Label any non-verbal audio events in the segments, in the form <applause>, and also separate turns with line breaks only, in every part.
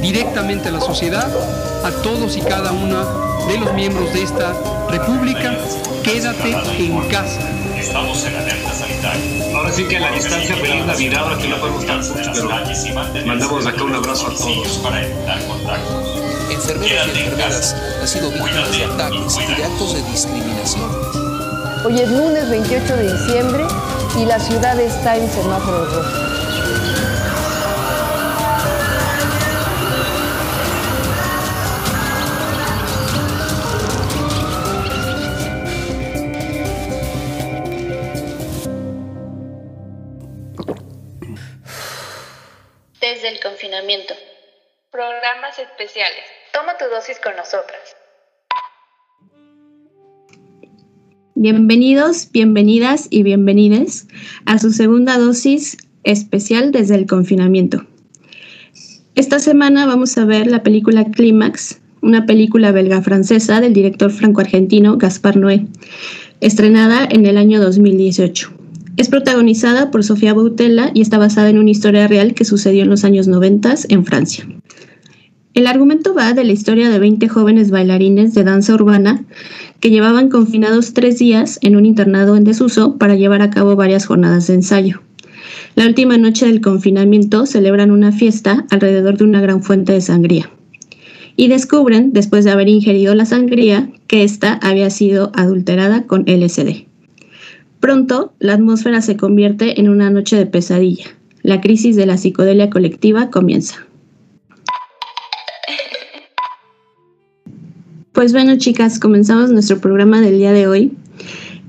directamente a la sociedad, a todos y cada una de los miembros de esta república, quédate en casa.
Estamos en alerta sanitaria.
Ahora sí que a la distancia feliz Navidad, aquí no podemos estar juntos, pero mandamos acá un abrazo a todos.
Para evitar contactos.
Enfermeras y enfermeras han sido víctimas de ataques y de actos de discriminación.
Hoy es lunes 28 de diciembre y la ciudad está en semáforo rojo.
Con.
Bienvenidos, bienvenidas y bienvenides a su segunda dosis especial desde el confinamiento. Esta semana vamos a ver la película Clímax, una película belga-francesa del director franco-argentino Gaspar Noé, estrenada en el año 2018. Es protagonizada por Sofía Boutella y está basada en una historia real que sucedió en los años 90 en Francia. El argumento va de la historia de 20 jóvenes bailarines de danza urbana que llevaban confinados tres días en un internado en desuso para llevar a cabo varias jornadas de ensayo. La última noche del confinamiento celebran una fiesta alrededor de una gran fuente de sangría. Y descubren, después de haber ingerido la sangría, que ésta había sido adulterada con LSD. Pronto, la atmósfera se convierte en una noche de pesadilla. La crisis de la psicodelia colectiva comienza. Pues bueno, chicas, comenzamos nuestro programa del día de hoy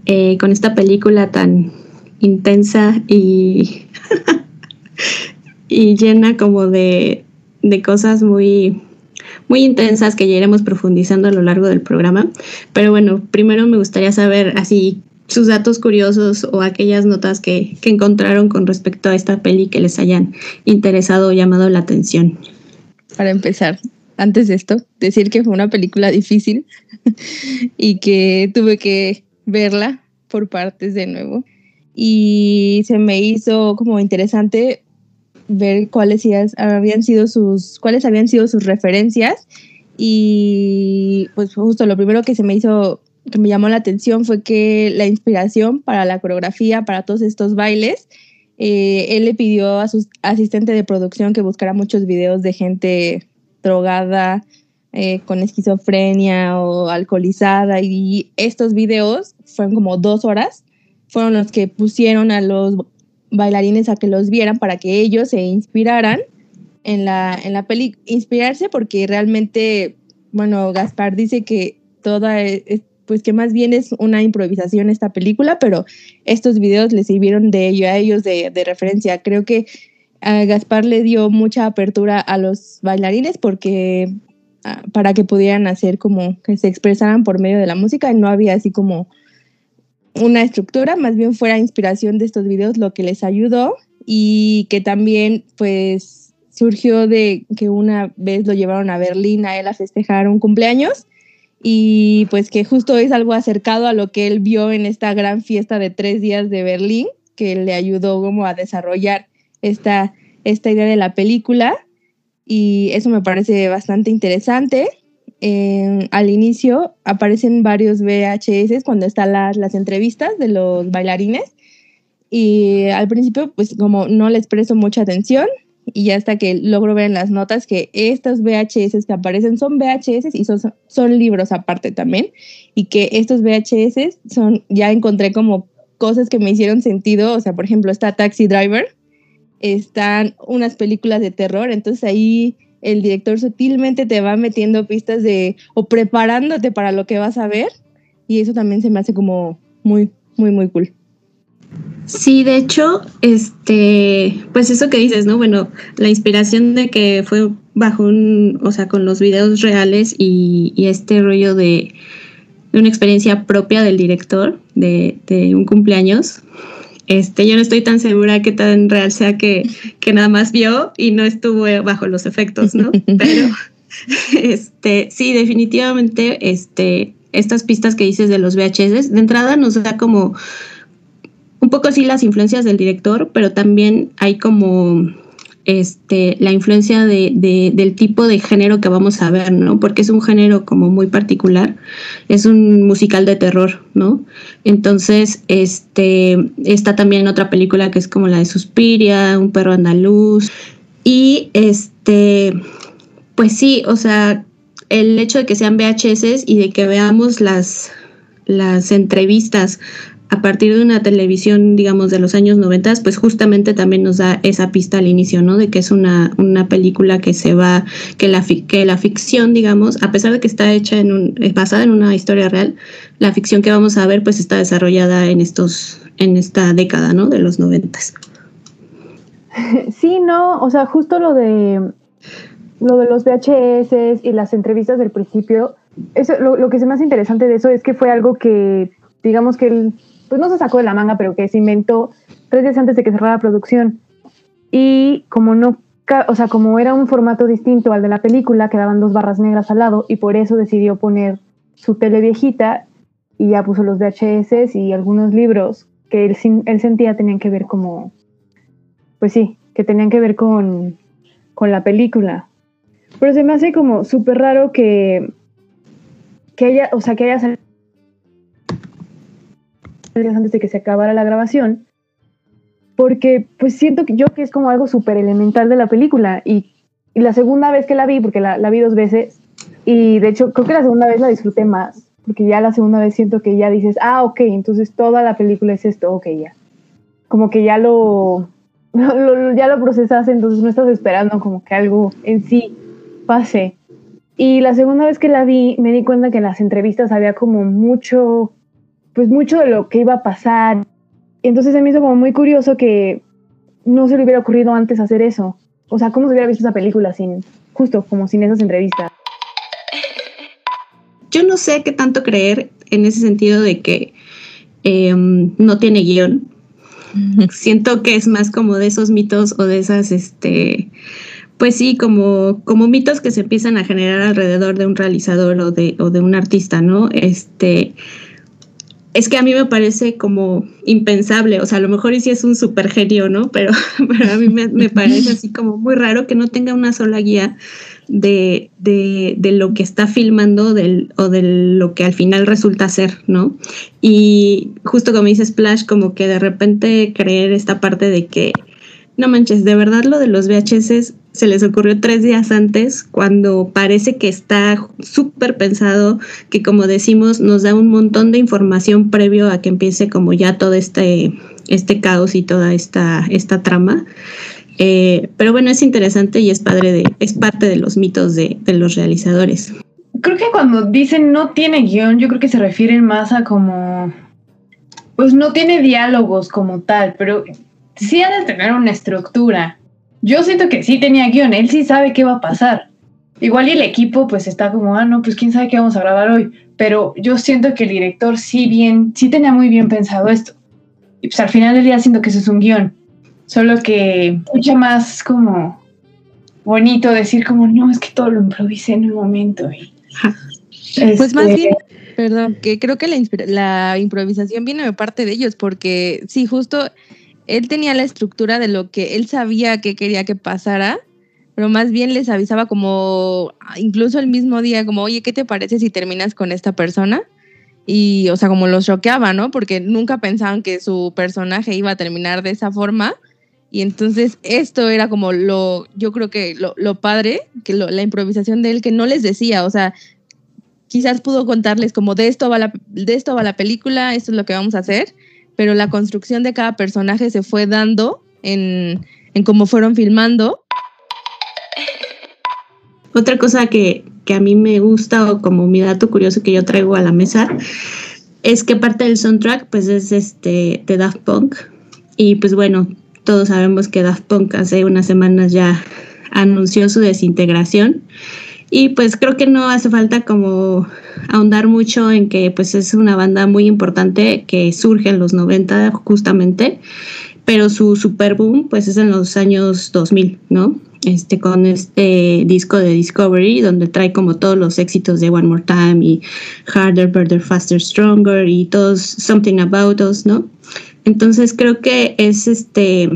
eh, con esta película tan intensa y, <laughs> y llena como de, de cosas muy, muy intensas que ya iremos profundizando a lo largo del programa. Pero bueno, primero me gustaría saber así sus datos curiosos o aquellas notas que, que, encontraron con respecto a esta peli que les hayan interesado o llamado la atención.
Para empezar, antes de esto, decir que fue una película difícil <laughs> y que tuve que verla por partes de nuevo. Y se me hizo como interesante ver cuáles habían sido sus, cuáles habían sido sus referencias. Y pues justo lo primero que se me hizo que me llamó la atención fue que la inspiración para la coreografía, para todos estos bailes, eh, él le pidió a su asistente de producción que buscara muchos videos de gente drogada, eh, con esquizofrenia o alcoholizada, y estos videos fueron como dos horas, fueron los que pusieron a los bailarines a que los vieran para que ellos se inspiraran en la, en la peli, inspirarse porque realmente, bueno, Gaspar dice que toda pues que más bien es una improvisación esta película, pero estos videos le sirvieron de ello a ellos de, de referencia. Creo que Gaspar le dio mucha apertura a los bailarines porque ah, para que pudieran hacer como que se expresaran por medio de la música no había así como una estructura, más bien fuera inspiración de estos videos lo que les ayudó y que también pues surgió de que una vez lo llevaron a Berlín a él a festejar un cumpleaños y pues que justo es algo acercado a lo que él vio en esta gran fiesta de tres días de Berlín, que le ayudó como a desarrollar esta, esta idea de la película y eso me parece bastante interesante. al inicio aparecen varios VHS cuando están las, las entrevistas de los bailarines y al principio pues como no les presto mucha atención y hasta que logro ver en las notas que estos VHS que aparecen son VHS y son, son libros aparte también, y que estos VHS son, ya encontré como cosas que me hicieron sentido, o sea, por ejemplo, está Taxi Driver, están unas películas de terror, entonces ahí el director sutilmente te va metiendo pistas de, o preparándote para lo que vas a ver, y eso también se me hace como muy, muy, muy cool.
Sí, de hecho, este, pues eso que dices, ¿no? Bueno, la inspiración de que fue bajo un, o sea, con los videos reales y, este rollo de, una experiencia propia del director de, un cumpleaños. Este, yo no estoy tan segura que tan real sea que, que nada más vio y no estuvo bajo los efectos, ¿no? <laughs> Pero, este, sí, definitivamente, este, estas pistas que dices de los VHS, de entrada nos da como un poco sí las influencias del director, pero también hay como este, la influencia de, del tipo de género que vamos a ver, ¿no? Porque es un género como muy particular, es un musical de terror, ¿no? Entonces, este, está también otra película que es como la de Suspiria, Un perro andaluz, y este, pues sí, o sea, el hecho de que sean VHS y de que veamos las, las entrevistas a partir de una televisión, digamos, de los años 90, pues justamente también nos da esa pista al inicio, ¿no? De que es una, una película que se va, que la, que la ficción, digamos, a pesar de que está hecha en un, basada en una historia real, la ficción que vamos a ver, pues está desarrollada en estos, en esta década, ¿no? De los 90. <laughs>
Sí, no, o sea, justo lo de lo de los VHS y las entrevistas del principio, eso, lo, lo que es más interesante de eso es que fue algo que, digamos que el pues no se sacó de la manga, pero que se inventó tres días antes de que cerrara la producción. Y como no, o sea, como era un formato distinto al de la película, quedaban dos barras negras al lado y por eso decidió poner su tele viejita y ya puso los VHS y algunos libros que él, sentía tenían que ver como, pues sí, que tenían que ver con, con la película. Pero se me hace como súper raro que, que haya, o sea, que haya salido antes de que se acabara la grabación, porque pues siento que yo que es como algo súper elemental de la película y, la segunda vez que la vi, porque la, vi dos veces, y de hecho creo que la segunda vez la disfruté más, porque ya la segunda vez siento que ya dices, ah, ok, entonces toda la película es esto, ok, ya. Como que ya lo, <laughs> ya lo procesas, entonces no estás esperando como que algo en sí pase. Y la segunda vez que la vi, me di cuenta que en las entrevistas había como mucho pues mucho de lo que iba a pasar. Entonces se me hizo como muy curioso que no se le hubiera ocurrido antes hacer eso. O sea, ¿cómo se hubiera visto esa película sin, justo como sin esas entrevistas?
Yo no sé qué tanto creer en ese sentido de que em, no tiene guion. <laughs> Siento que es más como de esos mitos o de esas, este, pues sí, como, como mitos que se empiezan a generar alrededor de un realizador o de, o de un artista, ¿no? Este, es que a mí me parece como impensable, o sea, a lo mejor sí es un super genio, ¿no? <laughs> Pero, a mí me, parece así como muy raro que no tenga una sola guía de, de, lo que está filmando o de lo que al final resulta ser, ¿no? Y justo como dice Splash, como que de repente creer esta parte de que no manches, de verdad lo de los VHS se les ocurrió tres días antes, cuando parece que está súper pensado, que como decimos, nos da un montón de información previo a que empiece como ya todo este, este caos y toda esta, esta trama. Eh, pero bueno, es interesante y es padre de, es parte de los mitos de, de los realizadores.
Creo que cuando dicen no tiene guion, yo creo que se refieren más a como pues no tiene diálogos como tal, pero sí ha de tener una estructura. Yo siento que sí tenía guion, él sí sabe qué va a pasar. Igual y el equipo pues está como, ah, no, pues quién sabe qué vamos a grabar hoy. Pero yo siento que el director sí bien, sí tenía muy bien pensado esto. Y pues al final del día siento que eso es un guion. Solo que mucho más como bonito decir como, no, es que todo lo improvisé en un momento. <laughs>
Pues más este, bien, perdón, que creo que la, la improvisación viene de parte de ellos, porque sí, justo él tenía la estructura de lo que él sabía que quería que pasara, pero más bien les avisaba como, incluso el mismo día, como, oye, ¿qué te parece si terminas con esta persona? Y, o sea, como los choqueaba, ¿no? Porque nunca pensaban que su personaje iba a terminar de esa forma. Y entonces esto era como lo, yo creo que lo, padre, que la improvisación de él, que no les decía, o sea, quizás pudo contarles como de esto va la, de esto va la película, esto es lo que vamos a hacer, pero la construcción de cada personaje se fue dando en, en cómo fueron filmando.
Otra cosa que, que, a mí me gusta o como mi dato curioso que yo traigo a la mesa es que parte del soundtrack pues es este de Daft Punk y pues bueno, todos sabemos que Daft Punk hace unas semanas ya anunció su desintegración y pues creo que no hace falta como ahondar mucho en que pues es una banda muy importante que surge en los 90 justamente, pero su super boom pues es en los años 2000, ¿no? Este, con este disco de Discovery, donde trae como todos los éxitos de One More Time y Harder, Better, Faster, Stronger y todos Something About Us, ¿no? Entonces creo que es este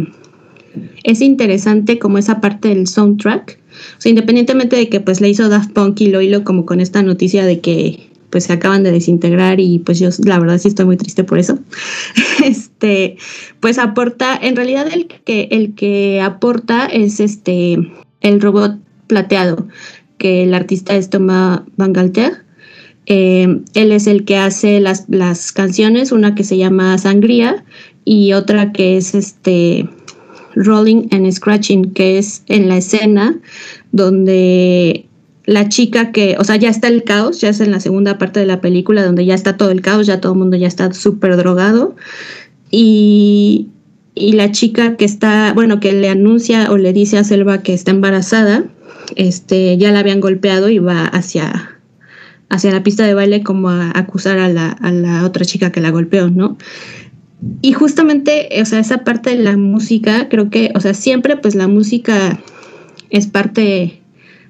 es interesante como esa parte del soundtrack. O sea, independientemente de que pues le hizo Daft Punk y lo hilo como con esta noticia de que pues se acaban de desintegrar y pues yo la verdad sí estoy muy triste por eso. <laughs> Este, pues aporta, en realidad el que el que aporta es este el robot plateado, que el artista es Thomas Van Galter. Eh, él es el que hace las, las canciones, una que se llama Sangría y otra que es este Rolling and Scratching, que es en la escena donde la chica que, o sea, ya está el caos, ya es en la segunda parte de la película donde ya está todo el caos, ya todo el mundo ya está súper drogado. Y, y, la chica que está, bueno, que le anuncia o le dice a Selva que está embarazada, este, ya la habían golpeado y va hacia, hacia la pista de baile como a acusar a la, a la otra chica que la golpeó, ¿no? Y justamente, o sea, esa parte de la música, creo que, o sea, siempre pues la música es parte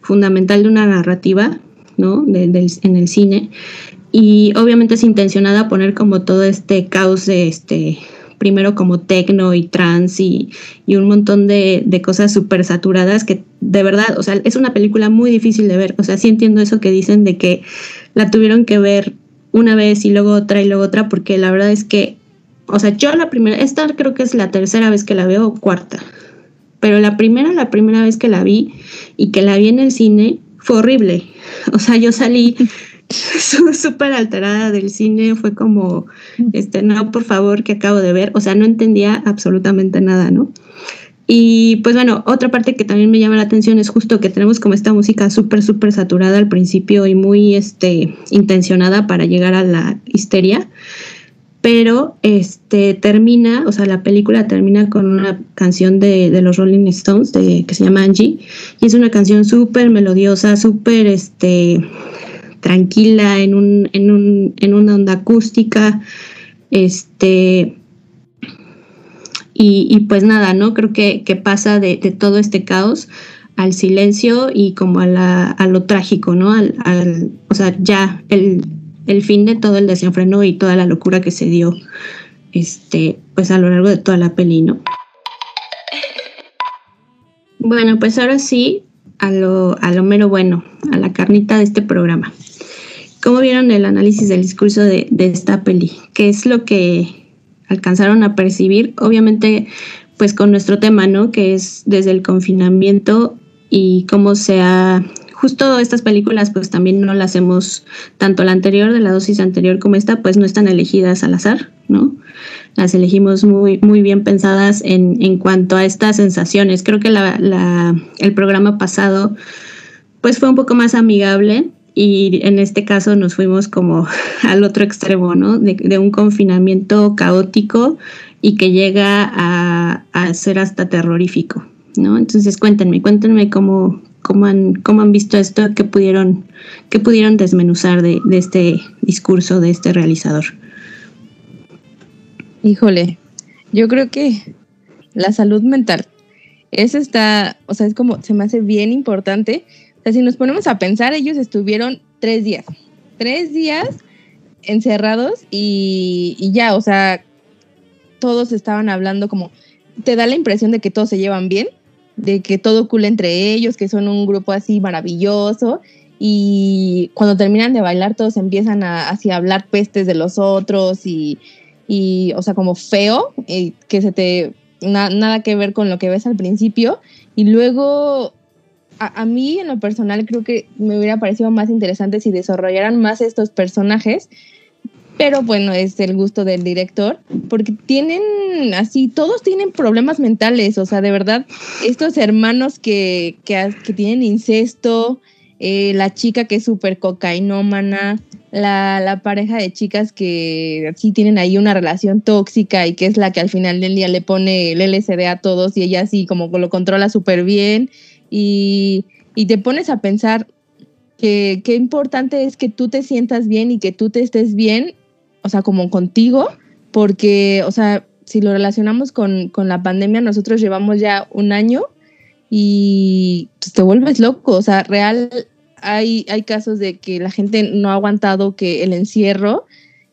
fundamental de una narrativa, ¿no? en el cine. Y obviamente es intencionada poner como todo este caos de este, primero como tecno y trance y, y, un montón de, de cosas súper saturadas que de verdad, o sea, es una película muy difícil de ver. O sea, sí entiendo eso que dicen de que la tuvieron que ver una vez y luego otra y luego otra, porque la verdad es que, o sea, yo la primera, esta creo que es la tercera vez que la veo, cuarta, pero la primera, la primera vez que la vi y que la vi en el cine fue horrible. <laughs> O sea, yo salí <laughs> súper alterada del cine, fue como, este, no, por favor, que acabo de ver. O sea, no entendía absolutamente nada, ¿no? Y pues bueno, otra parte que también me llama la atención es justo que tenemos como esta música súper, súper saturada al principio y muy este, intencionada para llegar a la histeria pero este termina, o sea, la película termina con una canción de, los Rolling Stones de, que se llama Angie, y es una canción súper melodiosa, súper este, tranquila, en, un, en, un, en una onda acústica, este, y, pues nada, ¿no? Creo que, que pasa de, todo este caos al silencio y como a, la, lo trágico, ¿no? Al, o sea, ya el, el fin de todo el desenfreno y toda la locura que se dio este, pues a lo largo de toda la peli, ¿no? Bueno, pues ahora sí, a lo, a lo mero bueno, a la carnita de este programa. ¿Cómo vieron el análisis del discurso de, de esta peli? ¿Qué es lo que alcanzaron a percibir? Obviamente, pues con nuestro tema, ¿no? Que es desde el confinamiento y cómo se ha justo estas películas pues también no las hemos, tanto la anterior de la dosis anterior como esta, pues no están elegidas al azar, ¿no? Las elegimos muy, muy bien pensadas en, en cuanto a estas sensaciones. Creo que la, el programa pasado pues fue un poco más amigable y en este caso nos fuimos como <laughs> al otro extremo, ¿no? De, de un confinamiento caótico y que llega a, a ser hasta terrorífico, ¿no? Entonces cuéntenme, cuéntenme cómo, cómo han, visto esto, qué pudieron, qué pudieron desmenuzar de, de este discurso de este realizador.
Híjole, yo creo que la salud mental, eso está, o sea, es como, se me hace bien importante. O sea, si nos ponemos a pensar, ellos estuvieron tres días, tres días encerrados y, y ya, o sea, todos estaban hablando como, te da la impresión de que todos se llevan bien, de que todo cool entre ellos, que son un grupo así maravilloso. Y cuando terminan de bailar, todos empiezan a así hablar pestes de los otros y, y o sea, como feo, eh, que se te. nada que ver con lo que ves al principio. Y luego, a, a, mí en lo personal, creo que me hubiera parecido más interesante si desarrollaran más estos personajes pero bueno, es el gusto del director, porque tienen así, todos tienen problemas mentales, o sea, de verdad, estos hermanos que, que, que tienen incesto, eh, la chica que es súper cocainómana, la, la, pareja de chicas que sí tienen ahí una relación tóxica y que es la que al final del día le pone el LSD a todos y ella así como lo controla súper bien y, y te pones a pensar que qué importante es que tú te sientas bien y que tú te estés bien o sea, como contigo, porque, o sea, si lo relacionamos con, con la pandemia, nosotros llevamos ya un año y pues, te vuelves loco, o sea, real hay, hay casos de que la gente no ha aguantado que el encierro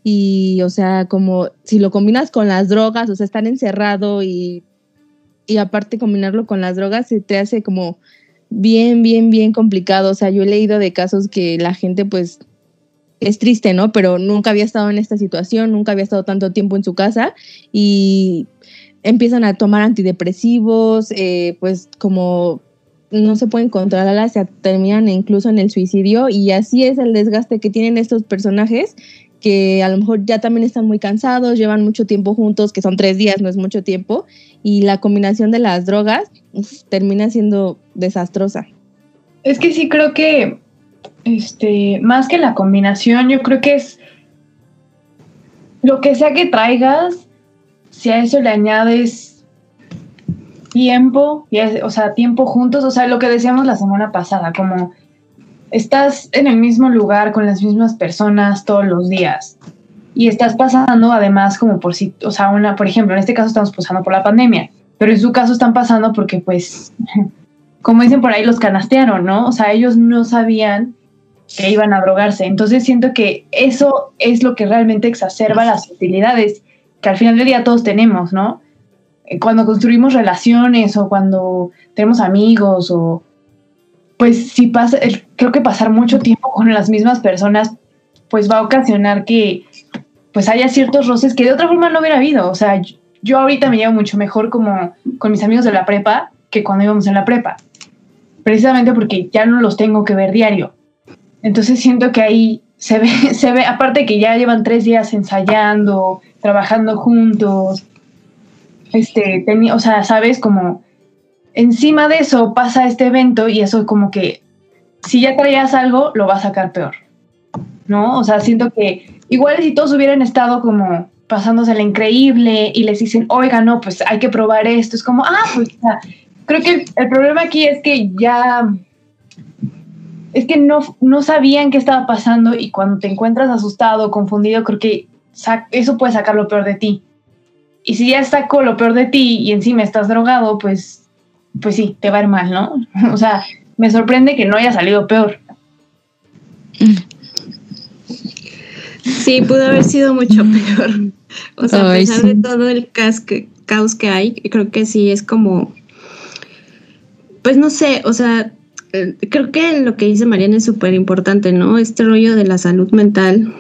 y, o sea, como si lo combinas con las drogas, o sea, estar encerrado y y aparte combinarlo con las drogas se te hace como bien, bien, bien complicado. O sea, yo he leído de casos que la gente pues es triste, ¿no? Pero nunca había estado en esta situación, nunca había estado tanto tiempo en su casa y empiezan a tomar antidepresivos, eh, pues como no se pueden controlar, se terminan incluso en el suicidio y así es el desgaste que tienen estos personajes que a lo mejor ya también están muy cansados, llevan mucho tiempo juntos, que son tres días, no es mucho tiempo, y la combinación de las drogas termina siendo desastrosa.
Es que sí creo que, este, más que la combinación, yo creo que es lo que sea que traigas, si a eso le añades tiempo, o sea, tiempo juntos, o sea, lo que decíamos la semana pasada, como estás en el mismo lugar con las mismas personas todos los días y estás pasando además como por si, o sea, una, por ejemplo, en este caso estamos pasando por la pandemia, pero en su caso están pasando porque pues, <laughs> como dicen por ahí, los canastearon, ¿no? O sea, ellos no sabían que iban a drogarse. Entonces siento que eso es lo que realmente exacerba las utilidades que al final del día todos tenemos, ¿no? Cuando construimos relaciones o cuando tenemos amigos o pues si pasa, creo que pasar mucho tiempo con las mismas personas, pues va a ocasionar que pues haya ciertos roces que de otra forma no hubiera habido. O sea, yo ahorita me llevo mucho mejor como con mis amigos de la prepa que cuando íbamos en la prepa. Precisamente porque ya no los tengo que ver diario. Entonces siento que ahí se ve, <laughs> se ve, aparte que ya llevan tres días ensayando, trabajando juntos, este, o sea, sabes, como encima de eso pasa este evento y eso como que si ya traías algo, lo va a sacar peor. ¿No? O sea, siento que igual si todos hubieran estado como pasándose la increíble y les dicen, oiga, no, pues hay que probar esto, es como, ah, pues. Creo que el, problema aquí es que ya es que no, no sabían qué estaba pasando y cuando te encuentras asustado, confundido, creo que eso puede sacar lo peor de ti. Y si ya sacó lo peor de ti y encima estás drogado, pues pues sí, te va a ir mal, ¿no? <laughs> O sea, me sorprende que no haya salido peor.
Sí, pudo haber sido mucho peor. O sea, a pesar de todo el caos que, hay, creo que sí es como, pues no sé, o sea, creo que lo que dice Mariana es súper importante, ¿no? Este rollo de la salud mental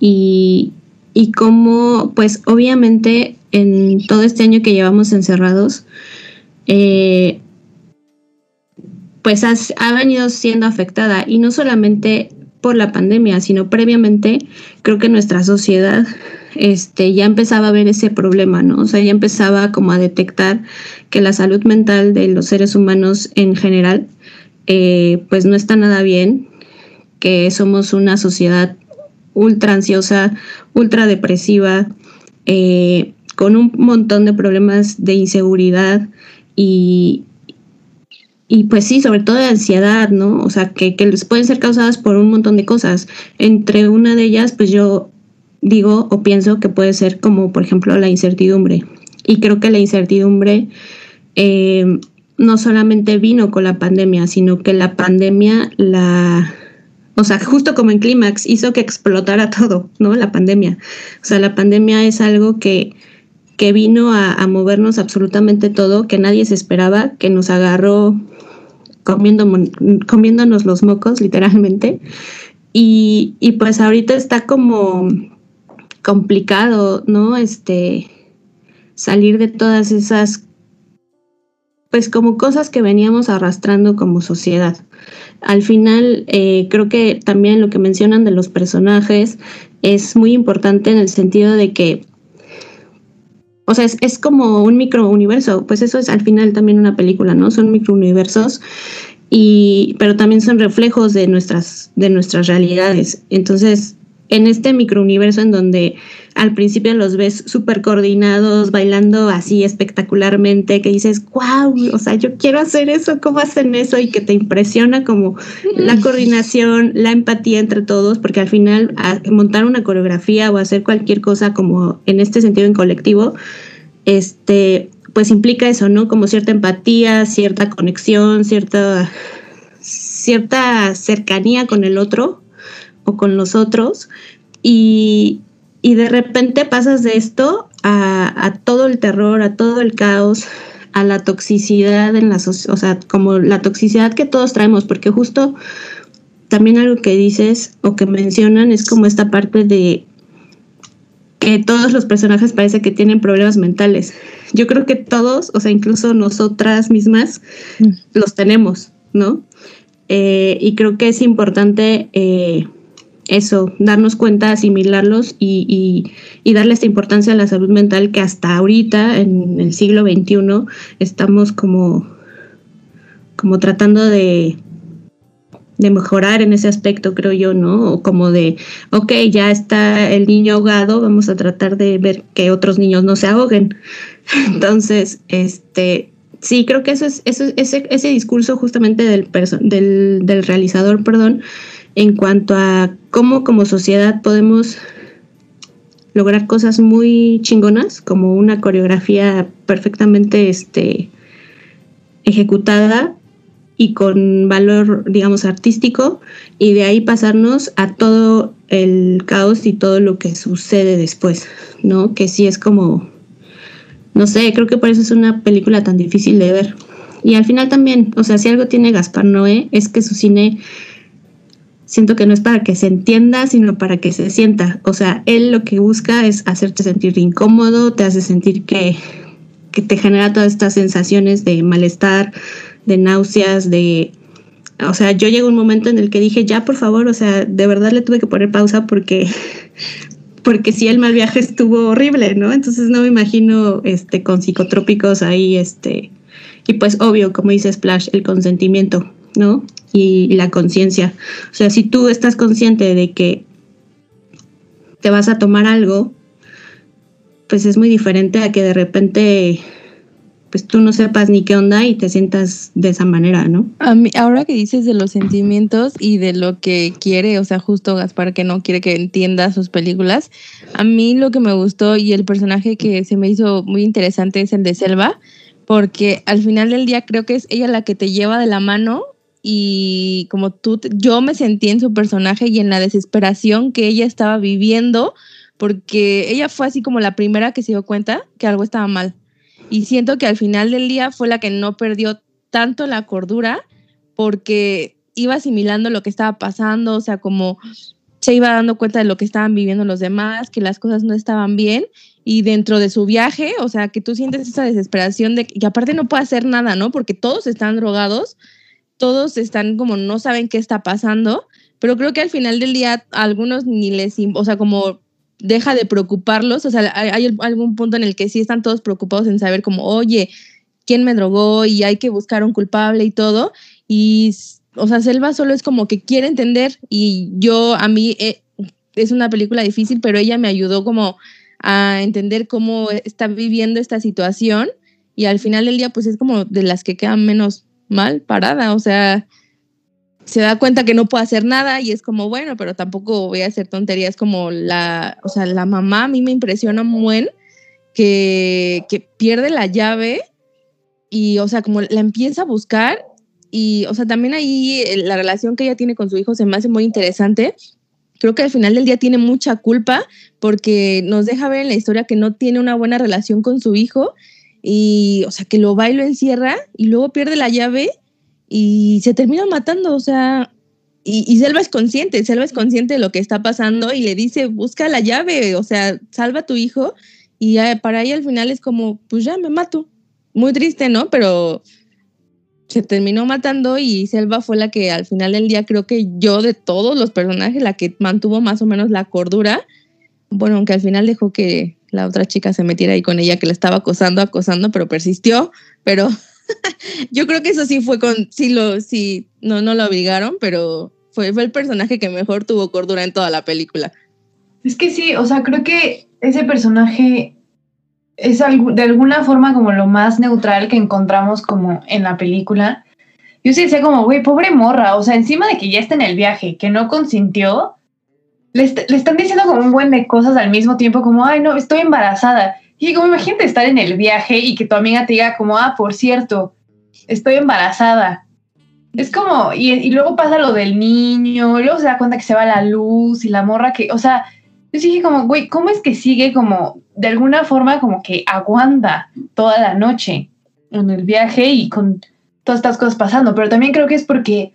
y, y cómo, pues obviamente en todo este año que llevamos encerrados, eh, pues ha venido siendo afectada y no solamente por la pandemia, sino previamente creo que nuestra sociedad este, ya empezaba a ver ese problema, ¿no? O sea, ya empezaba como a detectar que la salud mental de los seres humanos en general, eh, pues no está nada bien, que somos una sociedad ultra ansiosa, ultra depresiva, eh, con un montón de problemas de inseguridad, y, y pues sí, sobre todo de ansiedad, ¿no? O sea, que, que les pueden ser causadas por un montón de cosas. Entre una de ellas, pues yo digo o pienso que puede ser como, por ejemplo, la incertidumbre. Y creo que la incertidumbre eh, no solamente vino con la pandemia, sino que la pandemia la... O sea, justo como en Clímax, hizo que explotara todo, ¿no? La pandemia. O sea, la pandemia es algo que que vino a, movernos absolutamente todo, que nadie se esperaba, que nos agarró comiendo, comiéndonos los mocos, literalmente. Y, y, pues ahorita está como complicado, ¿no? Este, salir de todas esas, pues como cosas que veníamos arrastrando como sociedad. Al final, eh, creo que también lo que mencionan de los personajes es muy importante en el sentido de que o sea, es, como un microuniverso, pues eso es al final también una película, ¿no? Son microuniversos, y, pero también son reflejos de nuestras, de nuestras realidades. Entonces, en este microuniverso en donde al principio los ves súper coordinados, bailando así espectacularmente, que dices, wow, o sea, yo quiero hacer eso, ¿cómo hacen eso? Y que te impresiona como la coordinación, la empatía entre todos, porque al final montar una coreografía o hacer cualquier cosa como en este sentido en colectivo, este, pues implica eso, ¿no? Como cierta empatía, cierta conexión, cierta, cierta cercanía con el otro o con los otros. Y, y de repente pasas de esto a, todo el terror, a todo el caos, a la toxicidad en la o sea, como la toxicidad que todos traemos, porque justo también algo que dices o que mencionan es como esta parte de que todos los personajes parece que tienen problemas mentales. Yo creo que todos, o sea, incluso nosotras mismas, mm. los tenemos, ¿no? Eh, y creo que es importante eh, eso, darnos cuenta, asimilarlos y, y, darle esta importancia a la salud mental que hasta ahorita, en el siglo XXI, estamos como, como tratando de, de mejorar en ese aspecto, creo yo, ¿no? O como de, ok, ya está el niño ahogado, vamos a tratar de ver que otros niños no se ahoguen. <laughs> Entonces, este, sí, creo que eso es, eso, ese, ese discurso justamente del, del, del realizador, perdón, en cuanto a cómo como sociedad podemos lograr cosas muy chingonas, como una coreografía perfectamente este, ejecutada y con valor, digamos, artístico, y de ahí pasarnos a todo el caos y todo lo que sucede después, ¿no? Que sí es como, no sé, creo que por eso es una película tan difícil de ver. Y al final también, o sea, si algo tiene Gaspar Noé, es que su cine siento que no es para que se entienda, sino para que se sienta. O sea, él lo que busca es hacerte sentir incómodo, te hace sentir que, que te genera todas estas sensaciones de malestar, de náuseas, de... O sea, yo llego a un momento en el que dije, ya, por favor, o sea, de verdad le tuve que poner pausa porque, <laughs> porque sí, el mal viaje estuvo horrible, ¿no? Entonces no me imagino este, con psicotrópicos ahí, este... Y pues obvio, como dice Splash, el consentimiento, ¿no? Y, la conciencia. O sea, si tú estás consciente de que te vas a tomar algo, pues es muy diferente a que de repente pues tú no sepas ni qué onda y te sientas de esa manera, ¿no?
A mí, ahora que dices de los sentimientos y de lo que quiere, o sea, justo Gaspar que no quiere que entienda sus películas, a mí lo que me gustó y el personaje que se me hizo muy interesante es el de Selva, porque al final del día creo que es ella la que te lleva de la mano y como tú, yo me sentí en su personaje y en la desesperación que ella estaba viviendo, porque ella fue así como la primera que se dio cuenta que algo estaba mal y siento que al final del día fue la que no perdió tanto la cordura porque iba asimilando lo que estaba pasando, o sea, como se iba dando cuenta de lo que estaban viviendo los demás, que las cosas no estaban bien y dentro de su viaje, o sea, que tú sientes esa desesperación de que aparte no puede hacer nada, ¿no? Porque todos están drogados, todos están como no saben qué está pasando, pero creo que al final del día algunos ni les, o sea, como deja de preocuparlos, o sea, hay, algún punto en el que sí están todos preocupados en saber como, oye, ¿quién me drogó? Y hay que buscar un culpable y todo. Y, o sea, Selva solo es como que quiere entender y yo, a mí, eh, es una película difícil, pero ella me ayudó como a entender cómo está viviendo esta situación y al final del día, pues es como de las que quedan menos mal parada, o sea, se da cuenta que no puede hacer nada y es como, bueno, pero tampoco voy a hacer tonterías como la, o sea, la mamá a mí me impresiona muy que, que pierde la llave y, o sea, como la empieza a buscar y, o sea, también ahí eh, la relación que ella tiene con su hijo se me hace muy interesante. Creo que al final del día tiene mucha culpa porque nos deja ver en la historia que no tiene una buena relación con su hijo y, o sea, que lo va y lo encierra y luego pierde la llave y se termina matando, o sea, y, Selva es consciente, Selva es consciente de lo que está pasando y le dice, busca la llave, o sea, salva a tu hijo y para ella al final es como, pues ya me mato. Muy triste, ¿no? Pero se terminó matando y Selva fue la que al final del día creo que yo de todos los personajes, la que mantuvo más o menos la cordura. Bueno, aunque al final dejó que la otra chica se metiera ahí con ella, que la estaba acosando, acosando, pero persistió, pero <laughs> Yo creo que eso sí fue con, sí lo, sí, no, no lo obligaron, pero fue, fue el personaje que mejor tuvo cordura en toda la película.
Es que sí, o sea, creo que ese personaje es de alguna forma como lo más neutral que encontramos como en la película. Yo sí decía como, güey, pobre morra, o sea, encima de que ya está en el viaje, que no consintió, le, le, están diciendo como un buen de cosas al mismo tiempo, como, ay, no, estoy embarazada. Y como imagínate estar en el viaje y que tu amiga te diga como, ah, por cierto, estoy embarazada. Es como, y, luego pasa lo del niño, luego se da cuenta que se va la luz y la morra que, o sea, yo dije como, güey, ¿cómo es que sigue como, de alguna forma como que aguanta toda la noche? en el viaje y con todas estas cosas pasando, pero también creo que es porque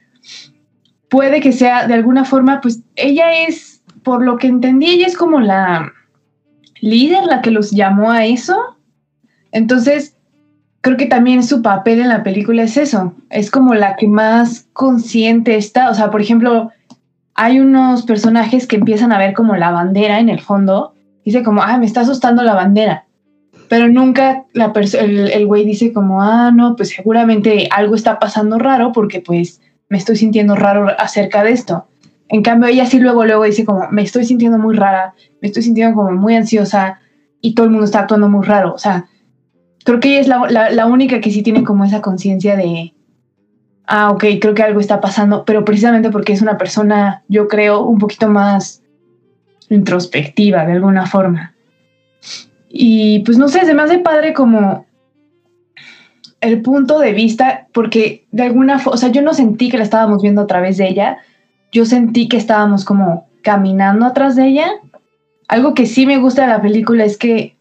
puede que sea de alguna forma, pues ella es, por lo que entendí, ella es como la líder, la que los llamó a eso. Entonces, creo que también su papel en la película es eso, es como la que más consciente está, o sea, por ejemplo, hay unos personajes que empiezan a ver como la bandera en el fondo, dice como, ah, me está asustando la bandera, pero nunca la el, güey dice como, ah, no, pues seguramente algo está pasando raro porque pues me estoy sintiendo raro acerca de esto. En cambio, ella sí luego, luego dice como, me estoy sintiendo muy rara, me estoy sintiendo como muy ansiosa y todo el mundo está actuando muy raro. O sea, creo que ella es la, la, única que sí tiene como esa conciencia de, ah, ok, creo que algo está pasando, pero precisamente porque es una persona, yo creo, un poquito más introspectiva de alguna forma. Y pues no sé, se me padre como el punto de vista, porque de alguna forma, o sea, yo no sentí que la estábamos viendo a través de ella, yo sentí que estábamos como caminando atrás de ella. Algo que sí me gusta de la película es que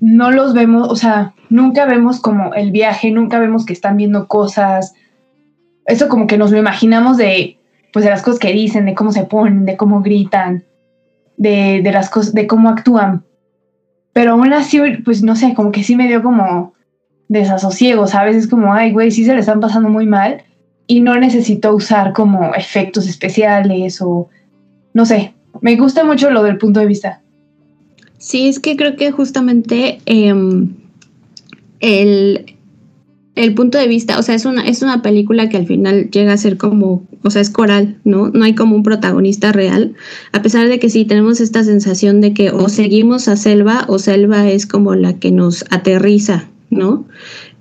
no los vemos, o sea, nunca vemos como el viaje, nunca vemos que están viendo cosas. Eso como que nos lo imaginamos de, pues, de las cosas que dicen, de cómo se ponen, de cómo gritan, de, de las cosas, de cómo actúan. Pero aún así, pues no sé, como que sí me dio como desasosiego, ¿sabes? Es como, ay, güey, sí se le están pasando muy mal y no necesito usar como efectos especiales o no sé. Me gusta mucho lo del punto de vista.
Sí, es que creo que justamente em, el, el, punto de vista, o sea, es una, es una película que al final llega a ser como, o sea, es coral, ¿no? No hay como un protagonista real, a pesar de que sí tenemos esta sensación de que o seguimos a Selva o Selva es como la que nos aterriza, ¿no?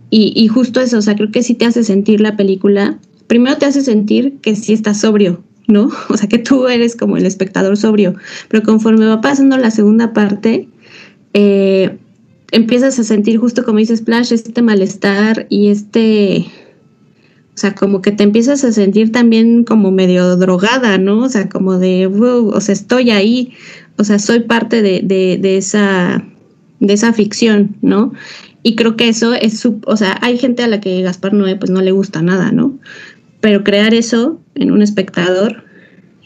Y, y, justo eso, o sea, creo que sí te hace sentir la película. Primero te hace sentir que sí estás sobrio, ¿no? <laughs> O sea, que tú eres como el espectador sobrio. Pero conforme va pasando la segunda parte, eh, empiezas a sentir justo como dices, Splash, este malestar y este. O sea, como que te empiezas a sentir también como medio drogada, ¿no? O sea, como de, wow, o sea, estoy ahí, o sea, soy parte de, de, de esa, de esa ficción, ¿no? Y creo que eso es, su, o sea, hay gente a la que Gaspar Noé pues no le gusta nada, ¿no? Pero crear eso en un espectador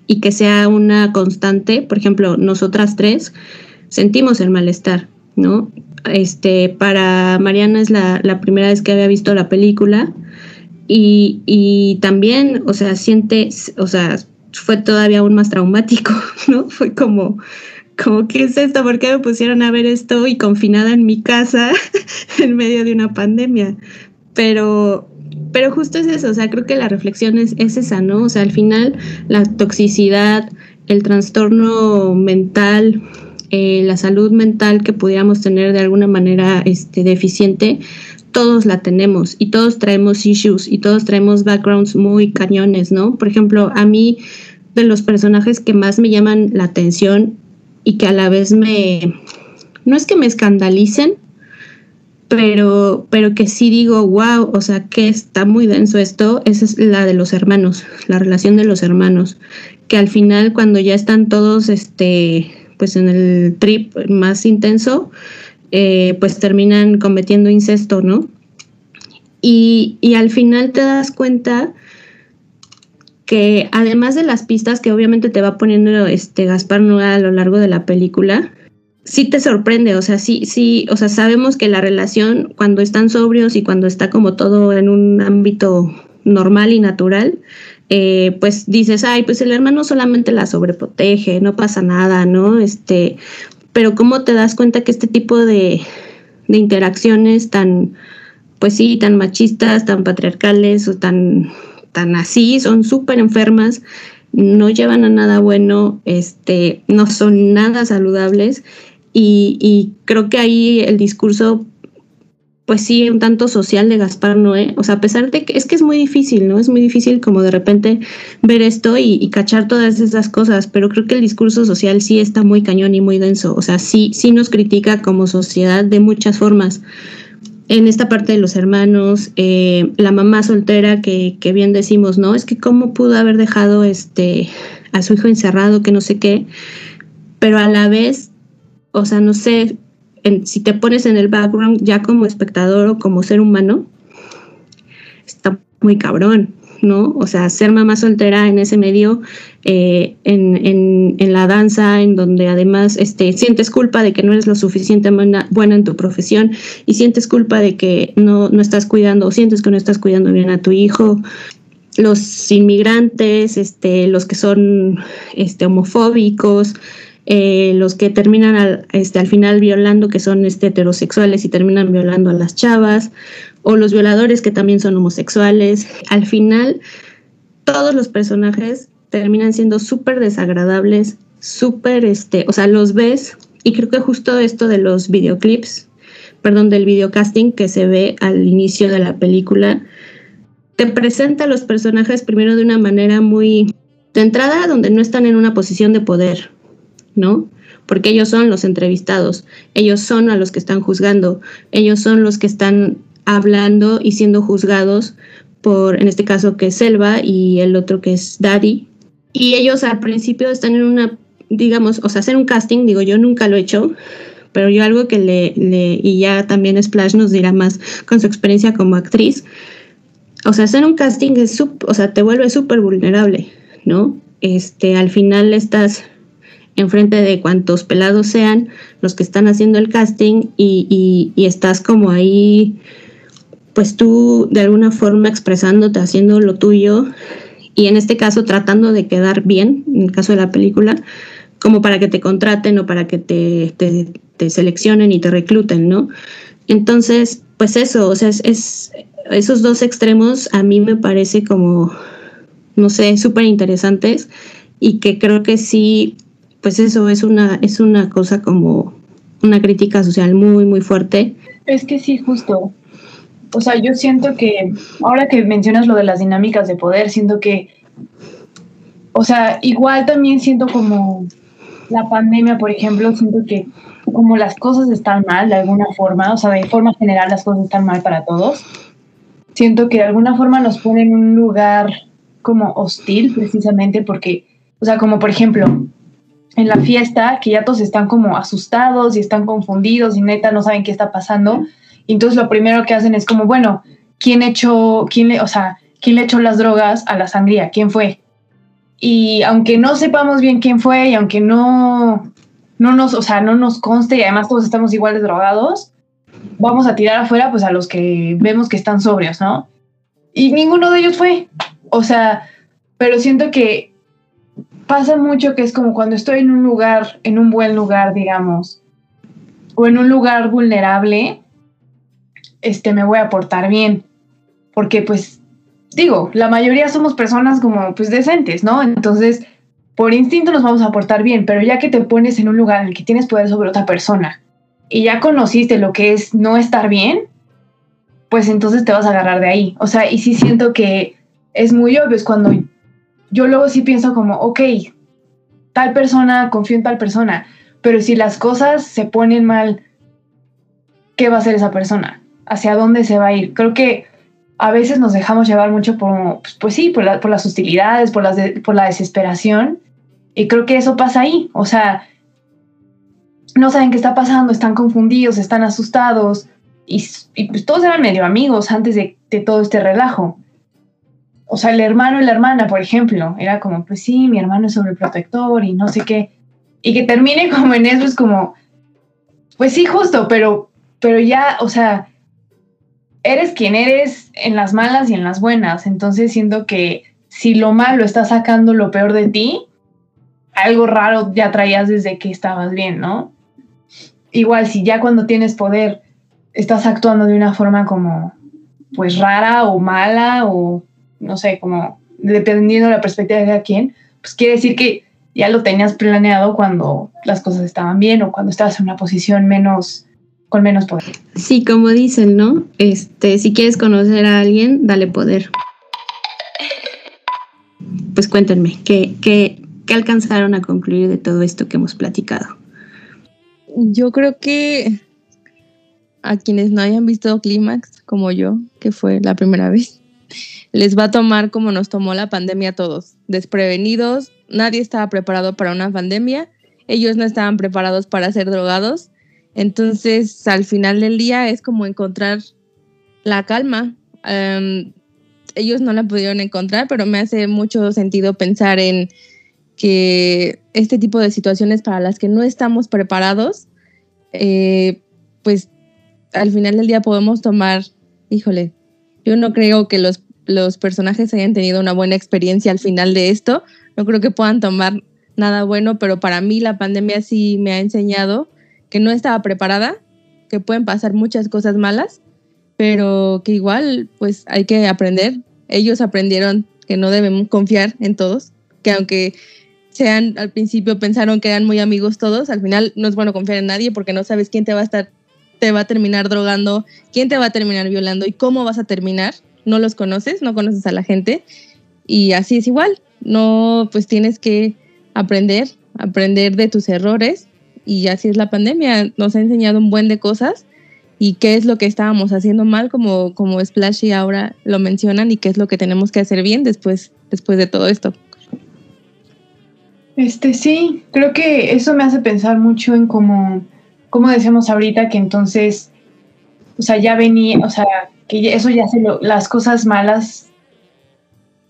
y que sea una constante, por ejemplo, nosotras tres sentimos el malestar, ¿no? Este, para Mariana es la, primera vez que había visto la película y, y también, o sea, siente, o sea, fue todavía aún más traumático, <laughs> ¿no? Fue como, como, ¿qué es esto? ¿Por qué me pusieron a ver esto y confinada en mi casa <laughs> en medio de una pandemia? Pero, pero justo es eso, o sea, creo que la reflexión es, es esa, ¿no? O sea, al final la toxicidad, el trastorno mental, eh, la salud mental que pudiéramos tener de alguna manera este, deficiente, todos la tenemos y todos traemos issues y todos traemos backgrounds muy cañones, ¿no? Por ejemplo, a mí de los personajes que más me llaman la atención y que a la vez me, no es que me escandalicen, pero, pero que sí digo, wow, o sea, que está muy denso esto, esa es la de los hermanos, la relación de los hermanos, que al final cuando ya están todos, este, pues en el trip más intenso, eh, pues terminan cometiendo incesto, ¿no? Y, y al final te das cuenta que además de las pistas que obviamente te va poniendo este Gaspar Noé a lo largo de la película, sí te sorprende, o sea, sí, sí, o sea, sabemos que la relación cuando están sobrios y cuando está como todo en un ámbito normal y natural, eh, pues dices, ay, pues el hermano solamente la sobreprotege, no pasa nada, ¿no? Este, pero cómo te das cuenta que este tipo de, de interacciones tan, pues sí, tan machistas, tan patriarcales o tan tan así, son súper enfermas, no llevan a nada bueno, este, no son nada saludables y, creo que ahí el discurso pues sí, un tanto social de Gaspar Noé, o sea, a pesar de que es que es muy difícil, ¿no? Es muy difícil como de repente ver esto y, cachar todas esas cosas, pero creo que el discurso social sí está muy cañón y muy denso, o sea, sí, sí nos critica como sociedad de muchas formas en esta parte de los hermanos, eh, la mamá soltera que, que, bien decimos, ¿no? Es que cómo pudo haber dejado este, a su hijo encerrado, que no sé qué, pero a la vez, o sea, no sé, si te pones en el background ya como espectador o como ser humano, está muy cabrón, ¿no? O sea, ser mamá soltera en ese medio, eh, en, la danza, en donde además este, sientes culpa de que no eres lo suficientemente buena en tu profesión y sientes culpa de que no, no estás cuidando o sientes que no estás cuidando bien a tu hijo. Los inmigrantes, este, los que son este, homofóbicos, eh, los que terminan al, este, al final violando, que son este, heterosexuales y terminan violando a las chavas, o los violadores que también son homosexuales. Al final, todos los personajes terminan siendo súper desagradables, súper, este, o sea, los ves y creo que justo esto de los videoclips, perdón, del videocasting que se ve al inicio de la película, te presenta a los personajes primero de una manera muy de entrada donde no están en una posición de poder, ¿no? Porque ellos son los entrevistados, ellos son a los que están juzgando, ellos son los que están hablando y siendo juzgados por, en este caso, que es Selva y el otro que es Daddy. Y ellos al principio están en una, digamos, o sea, hacer un casting, digo, yo nunca lo he hecho, pero yo algo que le, le y ya también Splash nos dirá más con su experiencia como actriz, o sea, hacer un casting es, o sea, te vuelve súper vulnerable, ¿no? Este, al final estás enfrente de cuantos pelados sean los que están haciendo el casting y, y estás como ahí pues tú de alguna forma expresándote, haciendo lo tuyo y en este caso tratando de quedar bien, en el caso de la película, como para que te contraten o para que te, te, seleccionen y te recluten, ¿no? Entonces, pues eso, o sea, es, esos dos extremos a mí me parece como, no sé, súper interesantes y que creo que sí, pues eso es una, es una cosa como una crítica social muy, muy fuerte.
Es que sí, justo o sea, yo siento que, ahora que mencionas lo de las dinámicas de poder, siento que, o sea, igual también siento como la pandemia, por ejemplo, siento que como las cosas están mal de alguna forma, o sea, de forma general las cosas están mal para todos, siento que de alguna forma nos pone en un lugar como hostil precisamente porque, o sea, como por ejemplo, en la fiesta, que ya todos están como asustados y están confundidos y neta no saben qué está pasando entonces lo primero que hacen es como, bueno, ¿quién echó, quién le, o sea, quién le echó las drogas a la sangría? ¿Quién fue? Y aunque no sepamos bien quién fue y aunque no, no nos, o sea, no nos conste y además todos estamos igual de drogados, vamos a tirar afuera pues a los que vemos que están sobrios, ¿no? Y ninguno de ellos fue. O sea, pero siento que pasa mucho que es como cuando estoy en un lugar, en un buen lugar, digamos, o en un lugar vulnerable, este, me voy a portar bien. Porque pues, digo, la mayoría somos personas como pues decentes, ¿no? Entonces, por instinto nos vamos a portar bien, pero ya que te pones en un lugar en el que tienes poder sobre otra persona y ya conociste lo que es no estar bien, pues entonces te vas a agarrar de ahí. O sea, y sí siento que es muy obvio, es cuando yo luego sí pienso como, ok, tal persona, confío en tal persona, pero si las cosas se ponen mal, ¿qué va a hacer esa persona? hacia dónde se va a ir. Creo que a veces nos dejamos llevar mucho por, pues, pues sí, por, las hostilidades, por, las por la desesperación. Y creo que eso pasa ahí. O sea, no saben qué está pasando, están confundidos, están asustados. Y, pues todos eran medio amigos antes de, de, todo este relajo. O sea, el hermano y la hermana, por ejemplo, era como, pues sí, mi hermano es sobreprotector y no sé qué. Y que termine <laughs> como en eso es como, pues sí, justo, pero, pero ya, o sea, eres quien eres en las malas y en las buenas. Entonces siento que si lo malo está sacando lo peor de ti, algo raro ya traías desde que estabas bien, ¿no? Igual si ya cuando tienes poder estás actuando de una forma como pues rara o mala o no sé, como dependiendo de la perspectiva de cada quien, pues quiere decir que ya lo tenías planeado cuando las cosas estaban bien o cuando estabas en una posición menos con menos poder.
Sí, como dicen, ¿no? Este, si quieres conocer a alguien, dale poder. Pues cuéntenme, ¿qué, qué, qué alcanzaron a concluir de todo esto que hemos platicado?
Yo creo que a quienes no hayan visto Clímax, como yo, que fue la primera vez, les va a tomar como nos tomó la pandemia a todos, desprevenidos, nadie estaba preparado para una pandemia, ellos no estaban preparados para ser drogados entonces, al final del día es como encontrar la calma. Em, ellos no la pudieron encontrar, pero me hace mucho sentido pensar en que este tipo de situaciones para las que no estamos preparados, eh, pues al final del día podemos tomar, híjole, yo no creo que los, los personajes hayan tenido una buena experiencia al final de esto, no creo que puedan tomar nada bueno, pero para mí la pandemia sí me ha enseñado que no estaba preparada, que pueden pasar muchas cosas malas, pero que igual pues hay que aprender. Ellos aprendieron que no debemos confiar en todos, que aunque sean al principio pensaron que eran muy amigos todos, al final no es bueno confiar en nadie porque no sabes quién te va a estar te va a terminar drogando, quién te va a terminar violando y cómo vas a terminar. No los conoces, no conoces a la gente y así es igual. No, pues tienes que aprender, aprender de tus errores y así es la pandemia. Nos ha enseñado un buen de cosas y qué es lo que estábamos haciendo mal, como, como Splash y ahora lo mencionan, y qué es lo que tenemos que hacer bien después, después de todo esto.
Este sí, creo que eso me hace pensar mucho en cómo, como decíamos ahorita, que entonces, o sea, ya venía, o sea, que eso ya se lo, las cosas malas,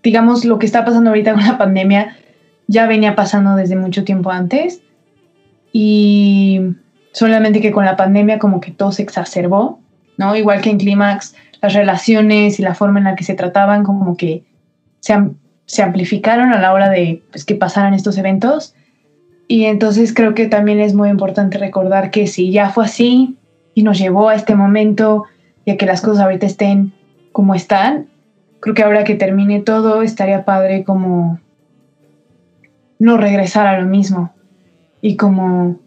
digamos, lo que está pasando ahorita <laughs> con la pandemia, ya venía pasando desde mucho tiempo antes. Y solamente que con la pandemia como que todo se exacerbó, ¿no? Igual que en Clímax, las relaciones y la forma en la que se trataban como que se, se amplificaron a la hora de pues, que pasaran estos eventos. Y entonces creo que también es muy importante recordar que si ya fue así y nos llevó a este momento y a que las cosas ahorita estén como están, creo que ahora que termine todo estaría padre como no regresar a lo mismo y como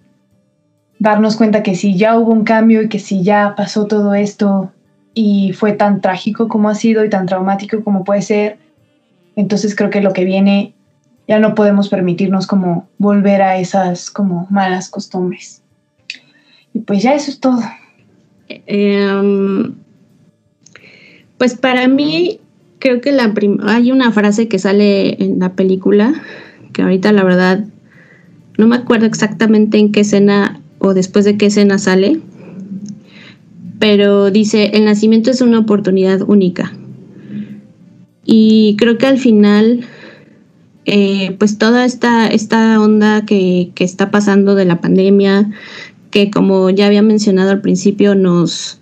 darnos cuenta que si ya hubo un cambio y que si ya pasó todo esto y fue tan trágico como ha sido y tan traumático como puede ser, entonces creo que lo que viene ya no podemos permitirnos como volver a esas como malas costumbres. Y pues ya eso es todo.
Em, pues para mí creo que la hay una frase que sale en la película que ahorita la verdad no me acuerdo exactamente en qué escena o después de qué escena sale, pero dice, el nacimiento es una oportunidad única. Y creo que al final, eh, pues toda esta, esta onda que, está pasando de la pandemia, que como ya había mencionado al principio, nos,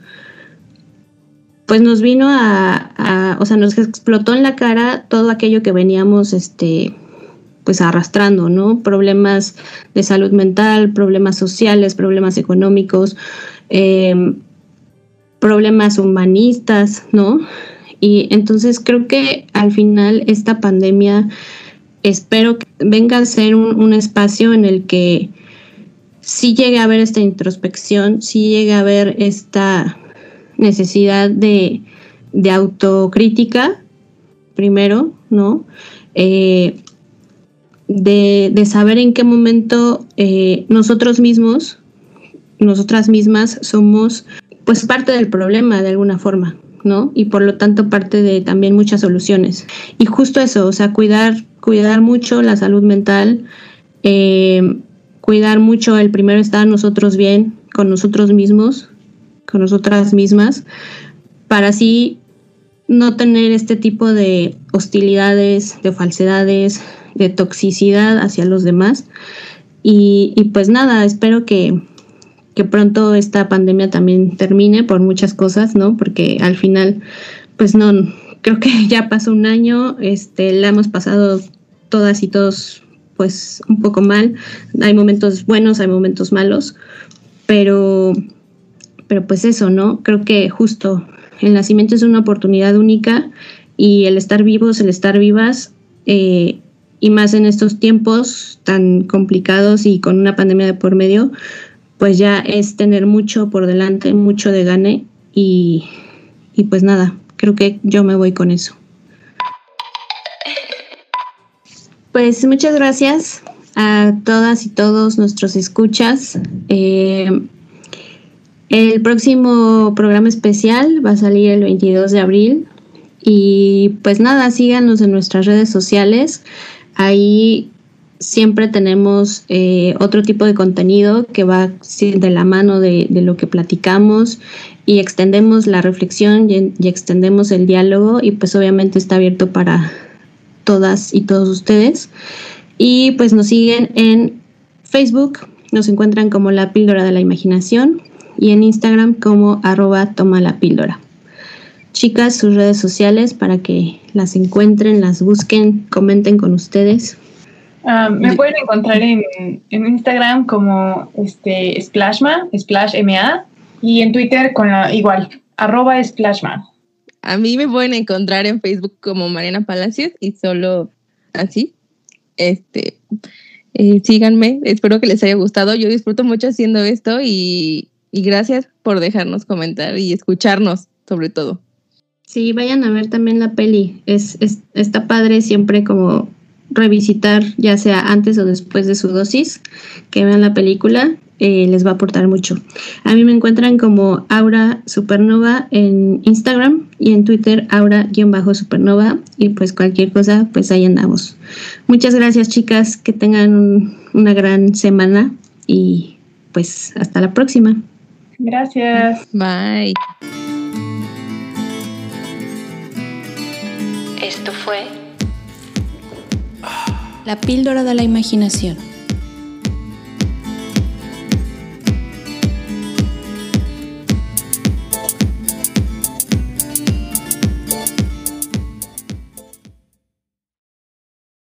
pues nos vino a, a, o sea, nos explotó en la cara todo aquello que veníamos, este, pues arrastrando, ¿no? Problemas de salud mental, problemas sociales, problemas económicos, em, problemas humanistas, ¿no? Y entonces creo que al final esta pandemia espero que venga a ser un, espacio en el que sí llegue a haber esta introspección, sí llegue a haber esta necesidad de, de autocrítica, primero, ¿no? Eh, de, saber en qué momento eh, nosotros mismos, nosotras mismas, somos pues parte del problema de alguna forma, ¿no? Y por lo tanto parte de también muchas soluciones. Y justo eso, o sea, cuidar, cuidar mucho la salud mental, eh, cuidar mucho el primero estar nosotros bien con nosotros mismos, con nosotras mismas, para así no tener este tipo de hostilidades, de falsedades, de toxicidad hacia los demás. Y, pues nada, espero que, pronto esta pandemia también termine por muchas cosas, ¿no? Porque al final, pues no, creo que <laughs> ya pasó un año, este, la hemos pasado todas y todos pues un poco mal. Hay momentos buenos, hay momentos malos, pero, pero pues eso, ¿no? Creo que justo el nacimiento es una oportunidad única y el estar vivos, el estar vivas, eh, y más en estos tiempos tan complicados y con una pandemia de por medio, pues ya es tener mucho por delante, mucho de gane y, y pues nada, creo que yo me voy con eso. Pues muchas gracias a todas y todos nuestros escuchas. Eh, el próximo programa especial va a salir el 22 de abril y pues nada, síganos en nuestras redes sociales. Ahí siempre tenemos eh, otro tipo de contenido que va de la mano de, lo que platicamos y extendemos la reflexión y, y, extendemos el diálogo y pues obviamente está abierto para todas y todos ustedes. Y pues nos siguen en Facebook, nos encuentran como la píldora de la imaginación y en Instagram como arroba toma la píldora. Chicas, sus redes sociales para que las encuentren, las busquen, comenten con ustedes.
Ah, me pueden encontrar en, en, Instagram como este Splashma, Splashma, y en Twitter con la igual, arroba Splashma.
A mí me pueden encontrar en Facebook como Mariana Palacios y solo así. Este, eh, síganme, espero que les haya gustado. Yo disfruto mucho haciendo esto y, y gracias por dejarnos comentar y escucharnos, sobre todo.
Sí, vayan a ver también la peli. Es, es, está padre siempre como revisitar, ya sea antes o después de su dosis, que vean la película, eh, les va a aportar mucho. A mí me encuentran como Aura Supernova en Instagram y en Twitter Aura-Supernova y pues cualquier cosa, pues ahí andamos. Muchas gracias chicas, que tengan una gran semana y pues hasta la próxima.
Gracias.
Bye.
Esto fue
la píldora de la imaginación.